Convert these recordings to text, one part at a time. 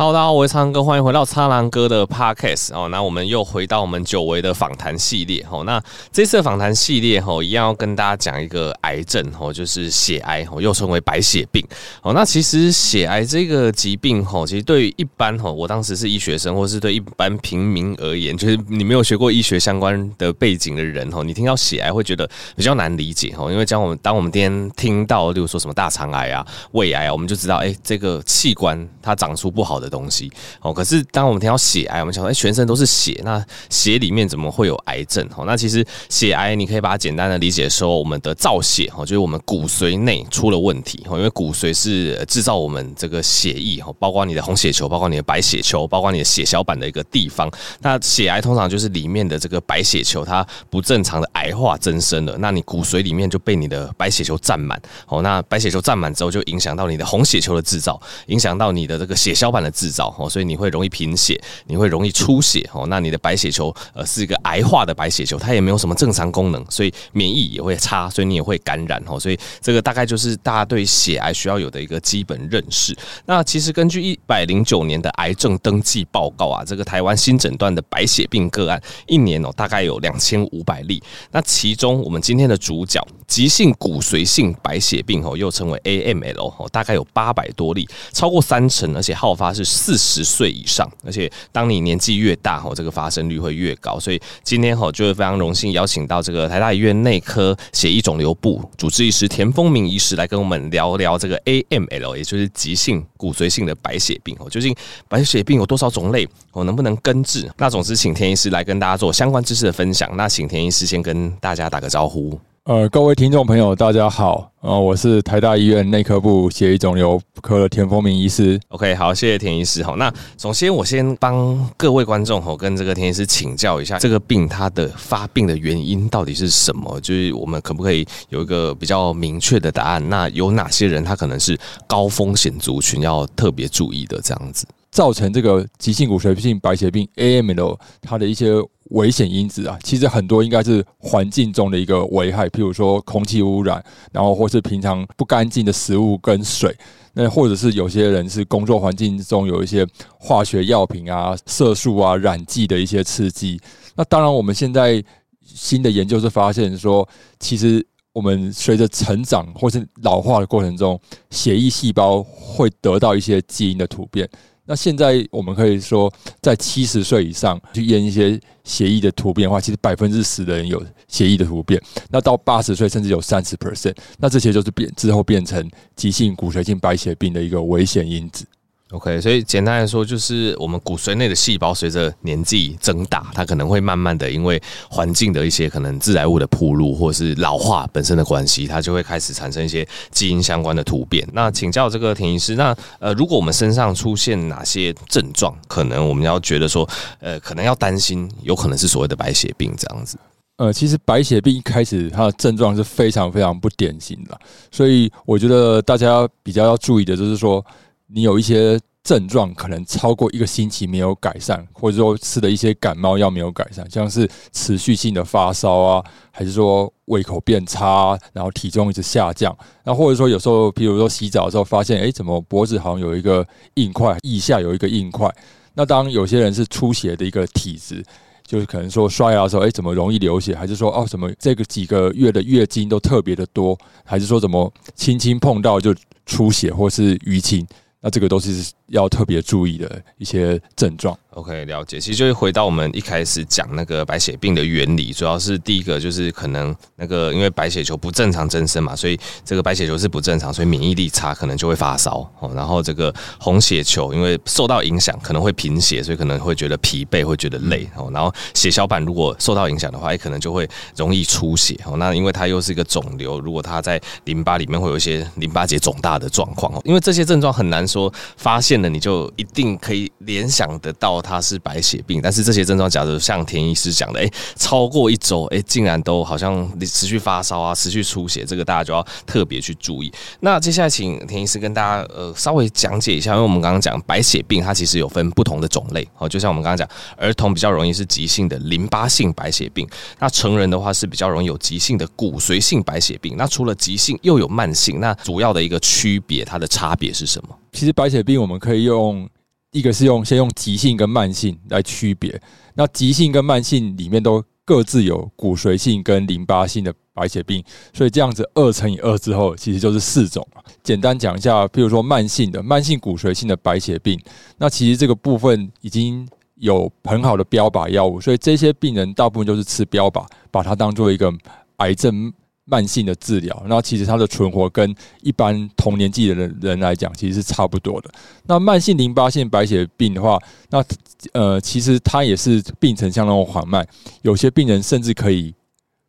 好大家好，我是苍狼哥，欢迎回到苍狼哥的 Podcast 哦。那我们又回到我们久违的访谈系列哦。那这次访谈系列哦，一样要跟大家讲一个癌症哦，就是血癌哦，又称为白血病哦。那其实血癌这个疾病哦，其实对于一般哦，我当时是医学生，或是对一般平民而言，就是你没有学过医学相关的背景的人哦，你听到血癌会觉得比较难理解哦。因为将我们当我们今天听到，例如说什么大肠癌啊、胃癌啊，我们就知道，哎，这个器官它长出不好的东西哦，可是当我们听到血癌，我们想说，哎，全身都是血，那血里面怎么会有癌症？哦，那其实血癌你可以把它简单的理解说，我们的造血哦，就是我们骨髓内出了问题哦，因为骨髓是制造我们这个血液哦，包括你的红血球，包括你的白血球，包括你的血小板的一个地方。那血癌通常就是里面的这个白血球它不正常的癌化增生了，那你骨髓里面就被你的白血球占满哦，那白血球占满之后就影响到你的红血球的制造，影响到你的这个血小板的制造。哦，所以你会容易贫血，你会容易出血哦。那你的白血球呃是一个癌化的白血球，它也没有什么正常功能，所以免疫也会差，所以你也会感染哦。所以这个大概就是大家对血癌需要有的一个基本认识。那其实根据一百零九年的癌症登记报告啊，这个台湾新诊断的白血病个案一年哦大概有两千五百例。那其中我们今天的主角急性骨髓性白血病哦，又称为 AML 哦，大概有八百多例，超过三成，而且好发是是四十。岁以上，而且当你年纪越大，吼，这个发生率会越高。所以今天吼，就是非常荣幸邀请到这个台大医院内科血液肿瘤部主治医师田丰明医师来跟我们聊聊这个 AML，也就是急性骨髓性的白血病。哦，究竟白血病有多少种类？哦，能不能根治？那总之，请田医师来跟大家做相关知识的分享。那请田医师先跟大家打个招呼。呃，各位听众朋友，大家好，呃，我是台大医院内科部血液肿瘤科的田丰明医师。OK，好，谢谢田医师。好，那首先我先帮各位观众吼跟这个田医师请教一下，这个病它的发病的原因到底是什么？就是我们可不可以有一个比较明确的答案？那有哪些人他可能是高风险族群要特别注意的？这样子造成这个急性骨髓性白血病 AML 它的一些。危险因子啊，其实很多应该是环境中的一个危害，譬如说空气污染，然后或是平常不干净的食物跟水，那或者是有些人是工作环境中有一些化学药品啊、色素啊、染剂的一些刺激。那当然，我们现在新的研究是发现说，其实我们随着成长或是老化的过程中，血液细胞会得到一些基因的突变。那现在我们可以说，在七十岁以上去验一些血液的突变的话，其实百分之十的人有血液的突变。那到八十岁甚至有三十 percent，那这些就是变之后变成急性骨髓性白血病的一个危险因子。OK，所以简单来说，就是我们骨髓内的细胞随着年纪增大，它可能会慢慢的因为环境的一些可能致癌物的暴露，或是老化本身的关系，它就会开始产生一些基因相关的突变。那请教这个田医师，那呃，如果我们身上出现哪些症状，可能我们要觉得说，呃，可能要担心，有可能是所谓的白血病这样子。呃，其实白血病一开始它的症状是非常非常不典型的，所以我觉得大家比较要注意的就是说。你有一些症状可能超过一个星期没有改善，或者说吃的一些感冒药没有改善，像是持续性的发烧啊，还是说胃口变差，然后体重一直下降，那或者说有时候，比如说洗澡的时候发现，哎，怎么脖子好像有一个硬块，腋下有一个硬块？那当有些人是出血的一个体质，就是可能说刷牙的时候，哎，怎么容易流血？还是说哦，怎么这个几个月的月经都特别的多？还是说怎么轻轻碰到就出血，或是淤青？那这个都是要特别注意的一些症状。OK，了解。其实就是回到我们一开始讲那个白血病的原理，主要是第一个就是可能那个因为白血球不正常增生嘛，所以这个白血球是不正常，所以免疫力差，可能就会发烧哦。然后这个红血球因为受到影响，可能会贫血，所以可能会觉得疲惫，会觉得累哦。然后血小板如果受到影响的话，也可能就会容易出血哦。那因为它又是一个肿瘤，如果它在淋巴里面会有一些淋巴结肿大的状况哦。因为这些症状很难说发现了你就一定可以联想得到。它是白血病，但是这些症状，假如像田医师讲的，诶，超过一周，诶，竟然都好像持续发烧啊，持续出血，这个大家就要特别去注意。那接下来请田医师跟大家呃稍微讲解一下，因为我们刚刚讲白血病，它其实有分不同的种类哦，就像我们刚刚讲，儿童比较容易是急性的淋巴性白血病，那成人的话是比较容易有急性的骨髓性白血病。那除了急性又有慢性，那主要的一个区别，它的差别是什么？其实白血病我们可以用。一个是用先用急性跟慢性来区别。那急性跟慢性里面都各自有骨髓性跟淋巴性的白血病，所以这样子二乘以二之后，其实就是四种。简单讲一下，譬如说慢性的慢性骨髓性的白血病，那其实这个部分已经有很好的标靶药物，所以这些病人大部分就是吃标靶，把它当做一个癌症。慢性的治疗，那其实它的存活跟一般同年纪的人人来讲，其实是差不多的。那慢性淋巴性白血病的话，那呃，其实它也是病程相当缓慢，有些病人甚至可以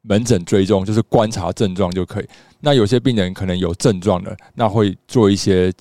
门诊追踪，就是观察症状就可以。那有些病人可能有症状的，那会做一些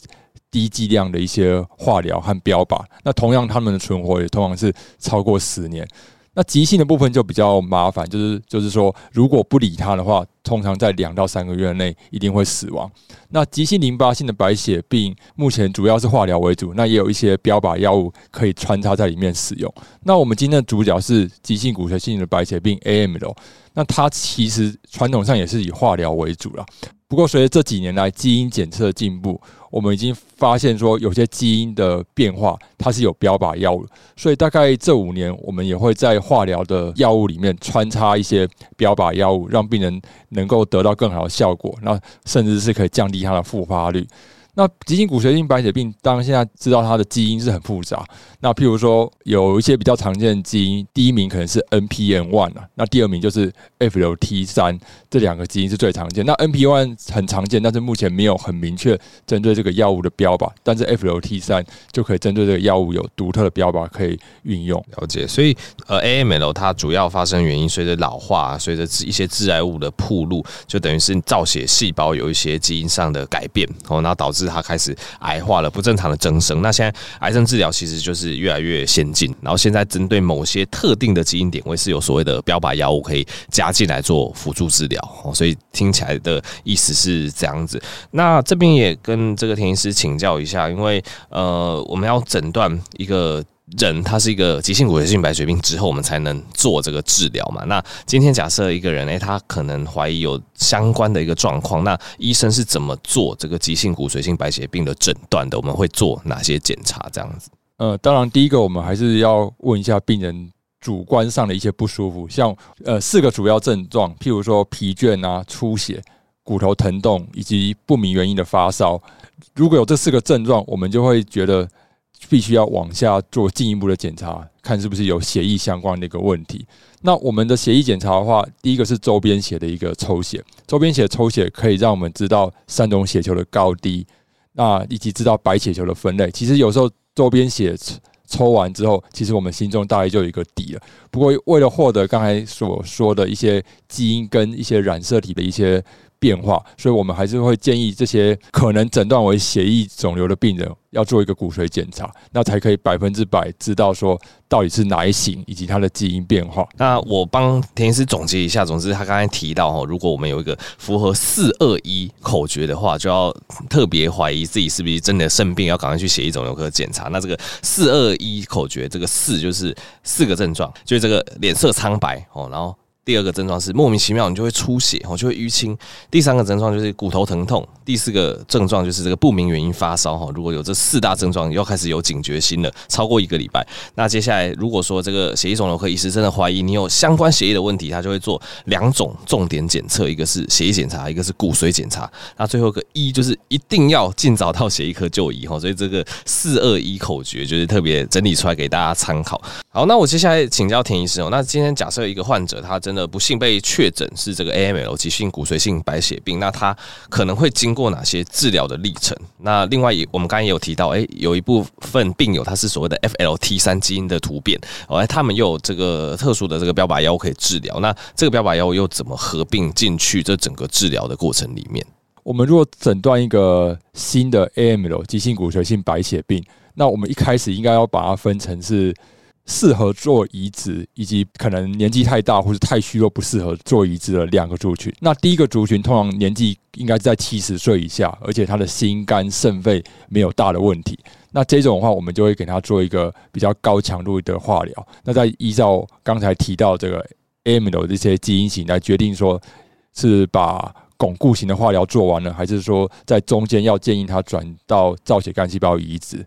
低剂量的一些化疗和标靶。那同样，他们的存活也通常是超过十年。那急性的部分就比较麻烦，就是就是说，如果不理它的话，通常在两到三个月内一定会死亡。那急性淋巴性的白血病，目前主要是化疗为主，那也有一些标靶药物可以穿插在里面使用。那我们今天的主角是急性骨髓性的白血病 AML，那它其实传统上也是以化疗为主啦。不过随着这几年来基因检测的进步，我们已经发现说，有些基因的变化，它是有标靶药物，所以大概这五年，我们也会在化疗的药物里面穿插一些标靶药物，让病人能够得到更好的效果，那甚至是可以降低它的复发率。那急性骨髓性白血病，当然现在知道它的基因是很复杂。那譬如说，有一些比较常见的基因，第一名可能是 NPM1 啊，那第二名就是 FLT3，这两个基因是最常见。那 NPM1 很常见，但是目前没有很明确针对这个药物的标靶，但是 FLT3 就可以针对这个药物有独特的标靶可以运用。了解，所以呃，AML 它主要发生原因，随着老化，随着一些致癌物的暴露，就等于是造血细胞有一些基因上的改变，哦，然后导致它开始癌化了，不正常的增生。那现在癌症治疗其实就是越来越先进，然后现在针对某些特定的基因点位是有所谓的标靶药物可以加进来做辅助治疗。所以听起来的意思是这样子。那这边也跟这个田医师请教一下，因为呃，我们要诊断一个。人他是一个急性骨髓性白血病之后，我们才能做这个治疗嘛。那今天假设一个人，诶，他可能怀疑有相关的一个状况，那医生是怎么做这个急性骨髓性白血病的诊断的？我们会做哪些检查？这样子？呃，当然，第一个我们还是要问一下病人主观上的一些不舒服，像呃四个主要症状，譬如说疲倦啊、出血、骨头疼痛以及不明原因的发烧。如果有这四个症状，我们就会觉得。必须要往下做进一步的检查，看是不是有血液相关的一个问题。那我们的血液检查的话，第一个是周边血的一个抽血，周边血抽血可以让我们知道三种血球的高低，那以及知道白血球的分类。其实有时候周边血抽完之后，其实我们心中大概就有一个底了。不过为了获得刚才所说的一些基因跟一些染色体的一些变化，所以我们还是会建议这些可能诊断为血液肿瘤的病人要做一个骨髓检查，那才可以百分之百知道说到底是哪一型以及它的基因变化。那我帮田医师总结一下，总之他刚才提到哈，如果我们有一个符合四二一口诀的话，就要特别怀疑自己是不是真的生病，要赶快去血液肿瘤科检查。那这个四二一口诀，这个四就是四个症状，就是这个脸色苍白哦，然后。第二个症状是莫名其妙，你就会出血，我，就会淤青。第三个症状就是骨头疼痛。第四个症状就是这个不明原因发烧，哈。如果有这四大症状，你又开始有警觉心了，超过一个礼拜，那接下来如果说这个血液肿瘤科医师真的怀疑你有相关血液的问题，他就会做两种重点检测，一个是血液检查，一个是骨髓检查。那最后一个一就是一定要尽早到血液科就医，哈。所以这个四二一口诀就是特别整理出来给大家参考。好，那我接下来请教田医师哦。那今天假设一个患者他真的不幸被确诊是这个 AML 急性骨髓性白血病，那他可能会经过做哪些治疗的历程？那另外也我们刚才也有提到，哎，有一部分病友他是所谓的 FLT3 基因的突变，哦，他们又有这个特殊的这个标靶药物可以治疗。那这个标靶药物又怎么合并进去这整个治疗的过程里面？我们如果诊断一个新的 AML 急性骨髓性白血病，那我们一开始应该要把它分成是。适合做移植，以及可能年纪太大或者太虚弱不适合做移植的两个族群。那第一个族群通常年纪应该在七十岁以下，而且他的心肝肾肺没有大的问题。那这种的话，我们就会给他做一个比较高强度的化疗。那再依照刚才提到这个 AML 的这些基因型来决定，说是把巩固型的化疗做完了，还是说在中间要建议他转到造血干细胞移植。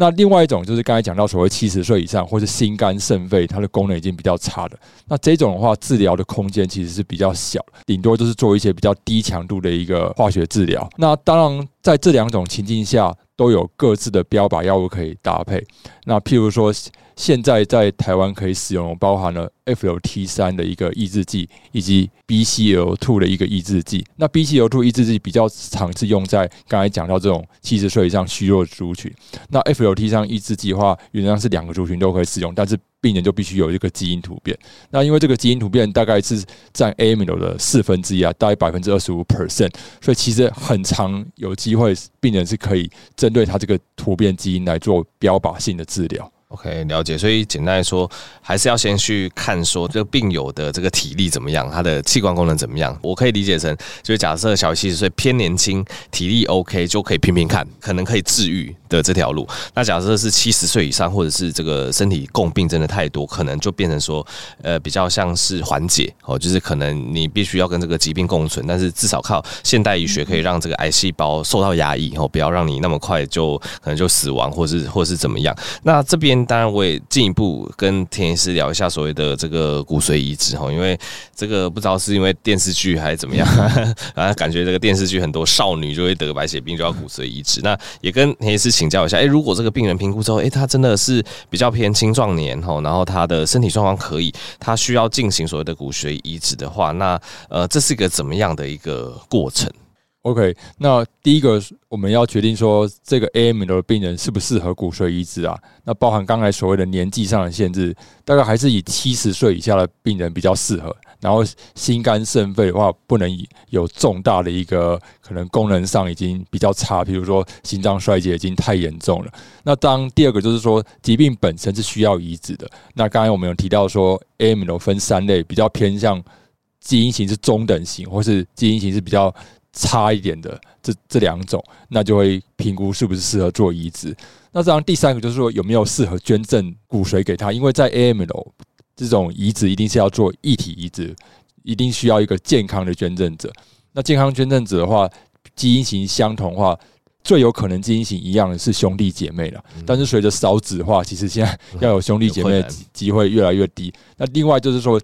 那另外一种就是刚才讲到所谓七十岁以上或是心肝肾肺，它的功能已经比较差的，那这种的话治疗的空间其实是比较小，顶多就是做一些比较低强度的一个化学治疗。那当然在这两种情境下都有各自的标靶药物可以搭配。那譬如说。现在在台湾可以使用，包含了 FLT 三的一个抑制剂，以及 BCL2 的一个抑制剂。那 BCL2 抑制剂比较常是用在刚才讲到这种七十岁以上虚弱族群。那 FLT 三抑制剂的话，原则上是两个族群都可以使用，但是病人就必须有一个基因突变。那因为这个基因突变大概是占 AML 的四分之一啊，大概百分之二十五 percent，所以其实很常有机会病人是可以针对他这个突变基因来做标靶性的治治疗。OK，了解。所以简单来说，还是要先去看说这个病友的这个体力怎么样，他的器官功能怎么样。我可以理解成，就假设小于七十岁偏年轻，体力 OK 就可以拼拼看，可能可以治愈的这条路。那假设是七十岁以上，或者是这个身体共病真的太多，可能就变成说，呃，比较像是缓解哦，就是可能你必须要跟这个疾病共存，但是至少靠现代医学可以让这个癌细胞受到压抑哦，不要让你那么快就可能就死亡，或是或是怎么样。那这边。当然，我也进一步跟田医师聊一下所谓的这个骨髓移植哈，因为这个不知道是因为电视剧还是怎么样，啊，感觉这个电视剧很多少女就会得白血病，就要骨髓移植。那也跟田医师请教一下，诶，如果这个病人评估之后，诶，他真的是比较偏青壮年哈，然后他的身体状况可以，他需要进行所谓的骨髓移植的话，那呃，这是一个怎么样的一个过程？OK，那第一个我们要决定说这个 AML 的病人适不适合骨髓移植啊？那包含刚才所谓的年纪上的限制，大概还是以七十岁以下的病人比较适合。然后心肝肾肺的话，不能有重大的一个可能功能上已经比较差，比如说心脏衰竭已经太严重了。那当第二个就是说疾病本身是需要移植的。那刚才我们有提到说 AML 分三类，比较偏向基因型是中等型，或是基因型是比较。差一点的这这两种，那就会评估是不是适合做移植。那这样第三个就是说有没有适合捐赠骨髓给他，因为在 AML 这种移植一定是要做异体移植，一定需要一个健康的捐赠者。那健康捐赠者的话，基因型相同的话。最有可能基因型一样的是兄弟姐妹了，但是随着少子化，其实现在要有兄弟姐妹的机会越来越低。那另外就是说，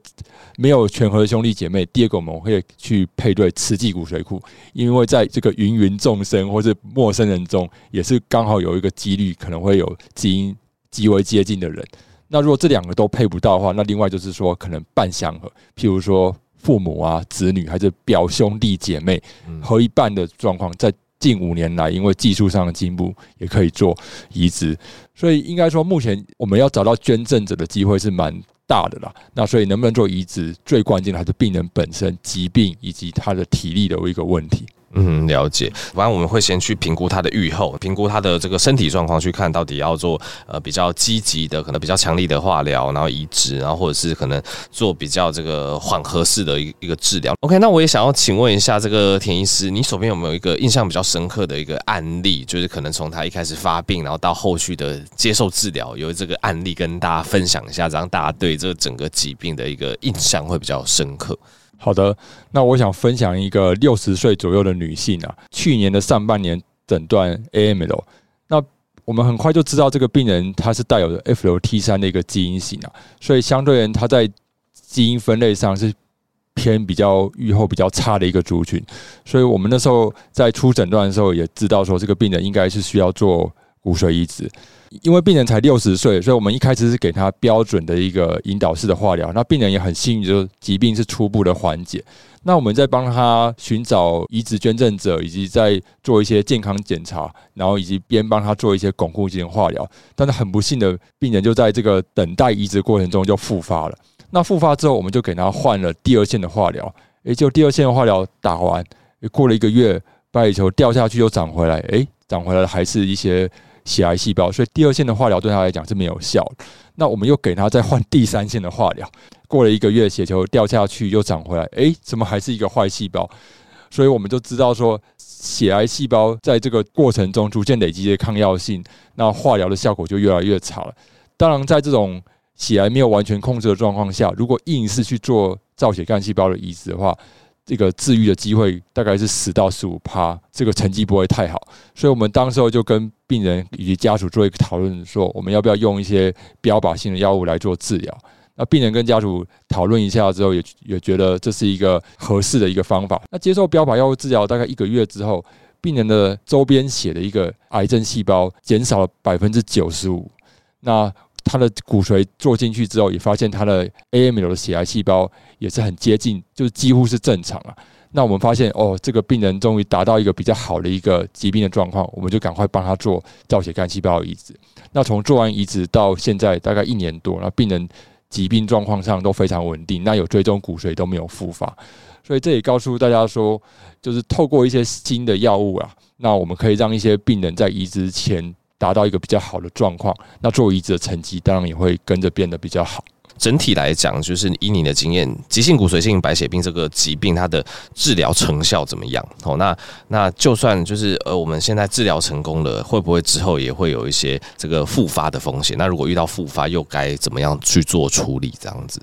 没有全合的兄弟姐妹，第二个我们会去配对慈济骨髓库，因为在这个芸芸众生或者陌生人中，也是刚好有一个几率可能会有基因极为接近的人。那如果这两个都配不到的话，那另外就是说可能半相合，譬如说父母啊、子女还是表兄弟姐妹合一半的状况，在近五年来，因为技术上的进步，也可以做移植，所以应该说，目前我们要找到捐赠者的机会是蛮大的啦。那所以能不能做移植，最关键的还是病人本身疾病以及他的体力的一个问题。嗯，了解。反正我们会先去评估他的预后，评估他的这个身体状况，去看到底要做呃比较积极的，可能比较强力的化疗，然后移植，然后或者是可能做比较这个缓和式的一一个治疗。OK，那我也想要请问一下这个田医师，你手边有没有一个印象比较深刻的一个案例，就是可能从他一开始发病，然后到后续的接受治疗，有这个案例跟大家分享一下，让大家对这整个疾病的一个印象会比较深刻。好的，那我想分享一个六十岁左右的女性啊，去年的上半年诊断 AML，那我们很快就知道这个病人她是带有的 FLT 三的一个基因型啊，所以相对人她在基因分类上是偏比较预后比较差的一个族群，所以我们那时候在出诊断的时候也知道说这个病人应该是需要做骨髓移植。因为病人才六十岁，所以我们一开始是给他标准的一个引导式的化疗。那病人也很幸运，就是疾病是初步的缓解。那我们在帮他寻找移植捐赠者，以及在做一些健康检查，然后以及边帮他做一些巩固性化疗。但是很不幸的，病人就在这个等待移植过程中就复发了。那复发之后，我们就给他换了第二线的化疗。诶，就第二线的化疗打完，过了一个月，白血球掉下去又长回来。诶，长回来的还是一些。血癌细胞，所以第二线的化疗对他来讲是没有效。那我们又给他再换第三线的化疗，过了一个月，血球掉下去又长回来，诶，怎么还是一个坏细胞？所以我们就知道说，血癌细胞在这个过程中逐渐累积的抗药性，那化疗的效果就越来越差了。当然，在这种血癌没有完全控制的状况下，如果硬是去做造血干细胞的移植的话，这个治愈的机会大概是十到十五趴，这个成绩不会太好。所以我们当时候就跟病人以及家属做一个讨论，说我们要不要用一些标靶性的药物来做治疗。那病人跟家属讨论一下之后，也也觉得这是一个合适的一个方法。那接受标靶药物治疗大概一个月之后，病人的周边血的一个癌症细胞减少了百分之九十五。那他的骨髓做进去之后，也发现他的 AML 的血癌细胞也是很接近，就是几乎是正常了。那我们发现哦，这个病人终于达到一个比较好的一个疾病的状况，我们就赶快帮他做造血干细胞移植。那从做完移植到现在大概一年多，那病人。疾病状况上都非常稳定，那有追踪骨髓都没有复发，所以这也告诉大家说，就是透过一些新的药物啊，那我们可以让一些病人在移植前达到一个比较好的状况，那做移植的成绩当然也会跟着变得比较好。整体来讲，就是以你的经验，急性骨髓性白血病这个疾病，它的治疗成效怎么样？哦，那那就算就是呃，我们现在治疗成功了，会不会之后也会有一些这个复发的风险？那如果遇到复发，又该怎么样去做处理？这样子？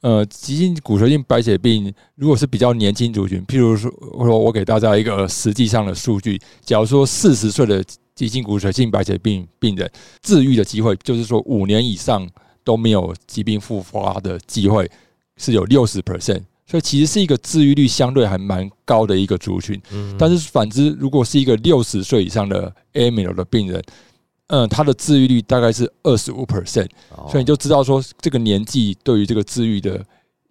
呃，急性骨髓性白血病，如果是比较年轻族群，譬如说，我我给大家一个实际上的数据，假如说四十岁的急性骨髓性白血病病人治愈的机会，就是说五年以上。都没有疾病复发的机会，是有六十 percent，所以其实是一个治愈率相对还蛮高的一个族群。但是反之，如果是一个六十岁以上的 AML 的病人，嗯，他的治愈率大概是二十五 percent，所以你就知道说这个年纪对于这个治愈的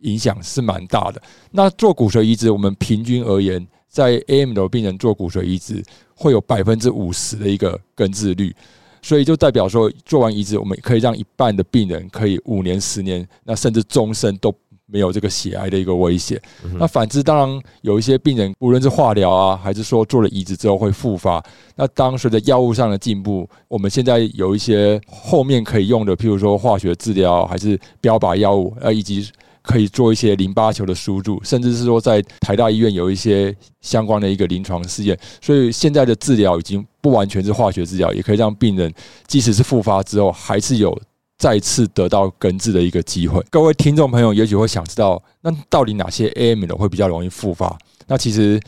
影响是蛮大的。那做骨髓移植，我们平均而言，在 AML 病人做骨髓移植会有百分之五十的一个根治率。所以就代表说，做完移植，我们可以让一半的病人可以五年、十年，那甚至终身都没有这个血癌的一个威胁。那反之，当然有一些病人，无论是化疗啊，还是说做了移植之后会复发。那当随着药物上的进步，我们现在有一些后面可以用的，譬如说化学治疗，还是标靶药物，呃，以及。可以做一些淋巴球的输入，甚至是说在台大医院有一些相关的一个临床试验，所以现在的治疗已经不完全是化学治疗，也可以让病人即使是复发之后，还是有再次得到根治的一个机会。各位听众朋友，也许会想知道，那到底哪些 AML 会比较容易复发？那其实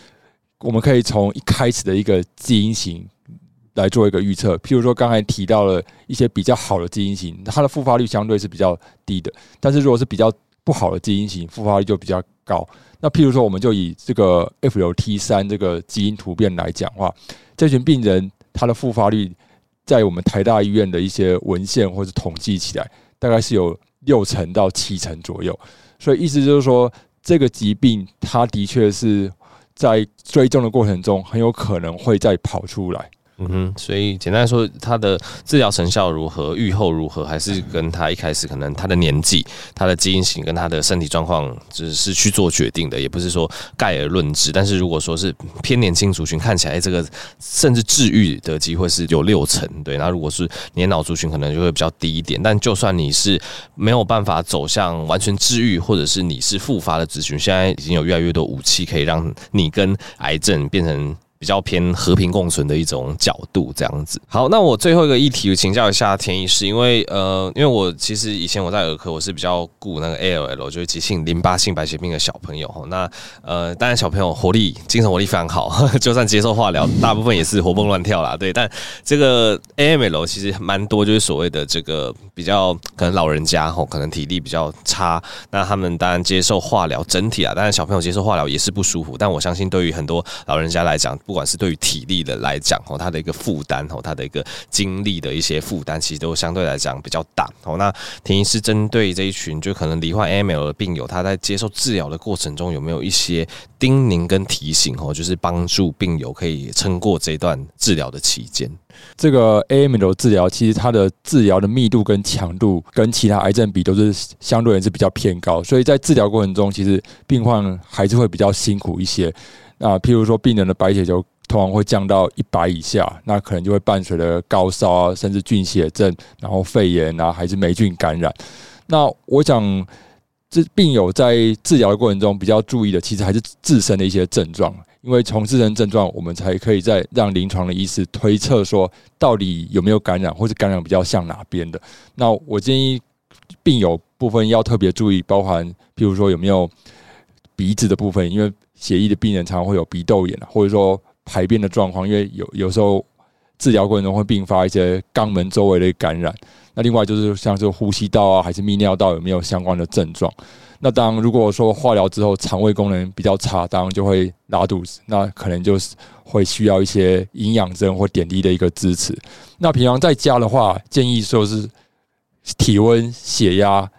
我们可以从一开始的一个基因型来做一个预测，譬如说刚才提到了一些比较好的基因型，它的复发率相对是比较低的，但是如果是比较不好的基因型复发率就比较高。那譬如说，我们就以这个 FLT3 这个基因突变来讲话，这群病人他的复发率，在我们台大医院的一些文献或者统计起来，大概是有六成到七成左右。所以意思就是说，这个疾病它的确是在追踪的过程中，很有可能会再跑出来。嗯哼，所以简单来说，他的治疗成效如何，预后如何，还是跟他一开始可能他的年纪、他的基因型跟他的身体状况，只是去做决定的，也不是说概而论之。但是如果说是偏年轻族群，看起来这个甚至治愈的机会是有六成，对。那如果是年老族群，可能就会比较低一点。但就算你是没有办法走向完全治愈，或者是你是复发的族群，现在已经有越来越多武器可以让你跟癌症变成。比较偏和平共存的一种角度，这样子。好，那我最后一个议题请教一下田医师，因为呃，因为我其实以前我在儿科，我是比较顾那个 ALL，就是急性淋巴性白血病的小朋友。那呃，当然小朋友活力、精神活力非常好，就算接受化疗，大部分也是活蹦乱跳啦。对，但这个 AML 其实蛮多，就是所谓的这个比较可能老人家吼，可能体力比较差，那他们当然接受化疗，整体啊，当然小朋友接受化疗也是不舒服。但我相信，对于很多老人家来讲，不管是对于体力的来讲，哦，他的一个负担，哦，他的一个精力的一些负担，其实都相对来讲比较大。哦，那田医师针对这一群就可能罹患 AML 的病友，他在接受治疗的过程中，有没有一些叮咛跟提醒？哦，就是帮助病友可以撑过这段治疗的期间。这个 AML 治疗，其实它的治疗的密度跟强度跟其他癌症比，都是相对也是比较偏高，所以在治疗过程中，其实病患还是会比较辛苦一些。那譬如说，病人的白血球通常会降到一百以下，那可能就会伴随着高烧啊，甚至菌血症，然后肺炎啊，还是霉菌感染。那我想，这病友在治疗的过程中比较注意的，其实还是自身的一些症状，因为从自身症状，我们才可以再让临床的医师推测说，到底有没有感染，或是感染比较像哪边的。那我建议病友部分要特别注意，包含譬如说有没有鼻子的部分，因为血液的病人常常会有鼻窦炎，或者说排便的状况，因为有有时候治疗过程中会并发一些肛门周围的感染。那另外就是像是呼吸道啊，还是泌尿道有没有相关的症状？那当如果说化疗之后肠胃功能比较差，当然就会拉肚子，那可能就是会需要一些营养针或点滴的一个支持。那平常在家的话，建议说是体温、血压、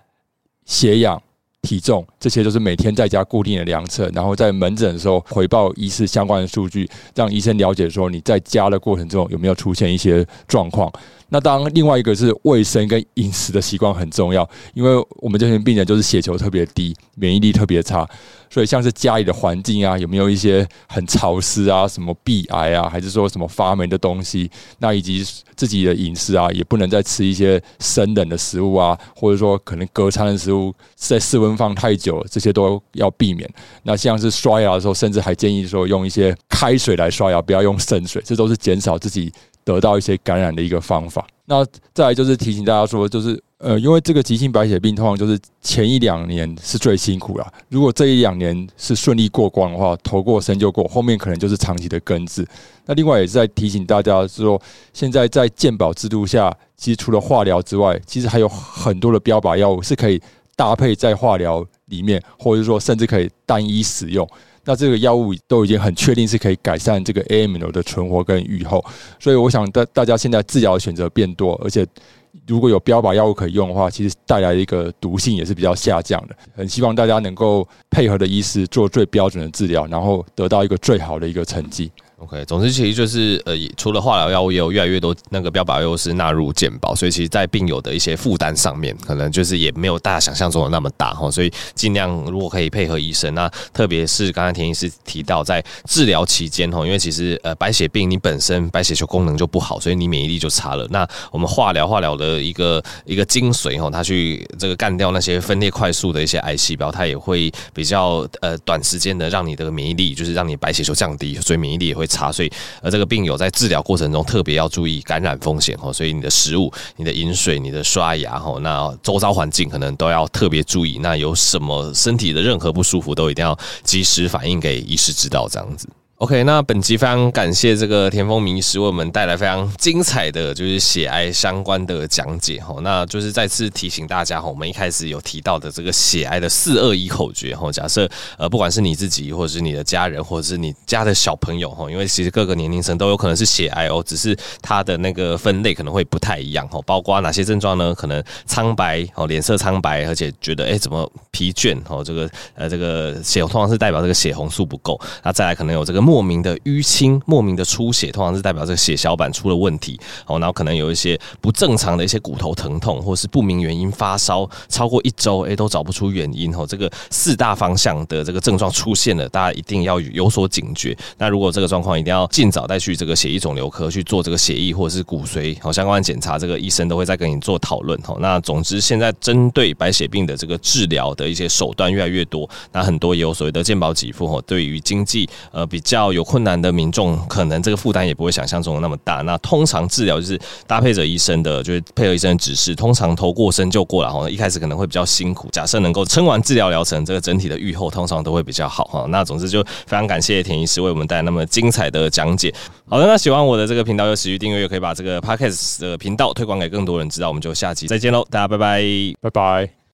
血氧。体重这些都是每天在家固定的量测，然后在门诊的时候回报医师相关的数据，让医生了解说你在家的过程中有没有出现一些状况。那当然另外一个是卫生跟饮食的习惯很重要，因为我们这些病人就是血球特别低，免疫力特别差。所以，像是家里的环境啊，有没有一些很潮湿啊，什么壁癌啊，还是说什么发霉的东西？那以及自己的饮食啊，也不能再吃一些生冷的食物啊，或者说可能隔餐的食物在室温放太久，这些都要避免。那像是刷牙的时候，甚至还建议说用一些开水来刷牙，不要用圣水，这都是减少自己得到一些感染的一个方法。那再来就是提醒大家说，就是。呃，因为这个急性白血病通常就是前一两年是最辛苦啦。如果这一两年是顺利过关的话，头过身就过，后面可能就是长期的根治。那另外也是在提醒大家说，现在在健保制度下，其实除了化疗之外，其实还有很多的标靶药物是可以搭配在化疗里面，或者说甚至可以单一使用。那这个药物都已经很确定是可以改善这个 AML 的存活跟预后，所以我想大大家现在治疗的选择变多，而且。如果有标靶药物可以用的话，其实带来一个毒性也是比较下降的。很希望大家能够配合的医师做最标准的治疗，然后得到一个最好的一个成绩。OK，总之其实就是呃，除了化疗药物，也有越来越多那个标靶药物是纳入健保，所以其实，在病友的一些负担上面，可能就是也没有大家想象中的那么大哈。所以尽量如果可以配合医生，那特别是刚才田医师提到，在治疗期间哈，因为其实呃白血病你本身白血球功能就不好，所以你免疫力就差了。那我们化疗化疗的一个一个精髓哈，它去这个干掉那些分裂快速的一些癌细胞，它也会比较呃短时间的让你的免疫力，就是让你白血球降低，所以免疫力也会。差，所以而，这个病友在治疗过程中特别要注意感染风险哦。所以你的食物、你的饮水、你的刷牙哦，那周遭环境可能都要特别注意。那有什么身体的任何不舒服，都一定要及时反映给医师知道，这样子。OK，那本集非常感谢这个田丰明师为我们带来非常精彩的就是血癌相关的讲解哈。那就是再次提醒大家哈，我们一开始有提到的这个血癌的四二一口诀哈。假设呃，不管是你自己，或者是你的家人，或者是你家的小朋友哈，因为其实各个年龄层都有可能是血癌哦，只是它的那个分类可能会不太一样哈。包括哪些症状呢？可能苍白哦，脸色苍白，而且觉得哎、怎么疲倦哦，这个呃这个血通常是代表这个血红素不够。那再来可能有这个。莫名的淤青、莫名的出血，通常是代表这个血小板出了问题哦。然后可能有一些不正常的一些骨头疼痛，或是不明原因发烧超过一周，诶，都找不出原因哦。这个四大方向的这个症状出现了，大家一定要有所警觉。那如果这个状况，一定要尽早带去这个血液肿瘤科去做这个血液或者是骨髓好相关检查，这个医生都会再跟你做讨论哦。那总之，现在针对白血病的这个治疗的一些手段越来越多，那很多也有所谓的健保给付哦。对于经济呃比较。要有困难的民众，可能这个负担也不会想象中的那么大。那通常治疗就是搭配着医生的，就是配合医生的指示，通常头过身就过了哈。一开始可能会比较辛苦，假设能够撑完治疗疗程，这个整体的预后通常都会比较好哈。那总之就非常感谢田医师为我们带来那么精彩的讲解。好的，那喜欢我的这个频道，就持续订阅，也可以把这个 Podcast 的频道推广给更多人知道。我们就下期再见喽，大家拜拜，拜拜。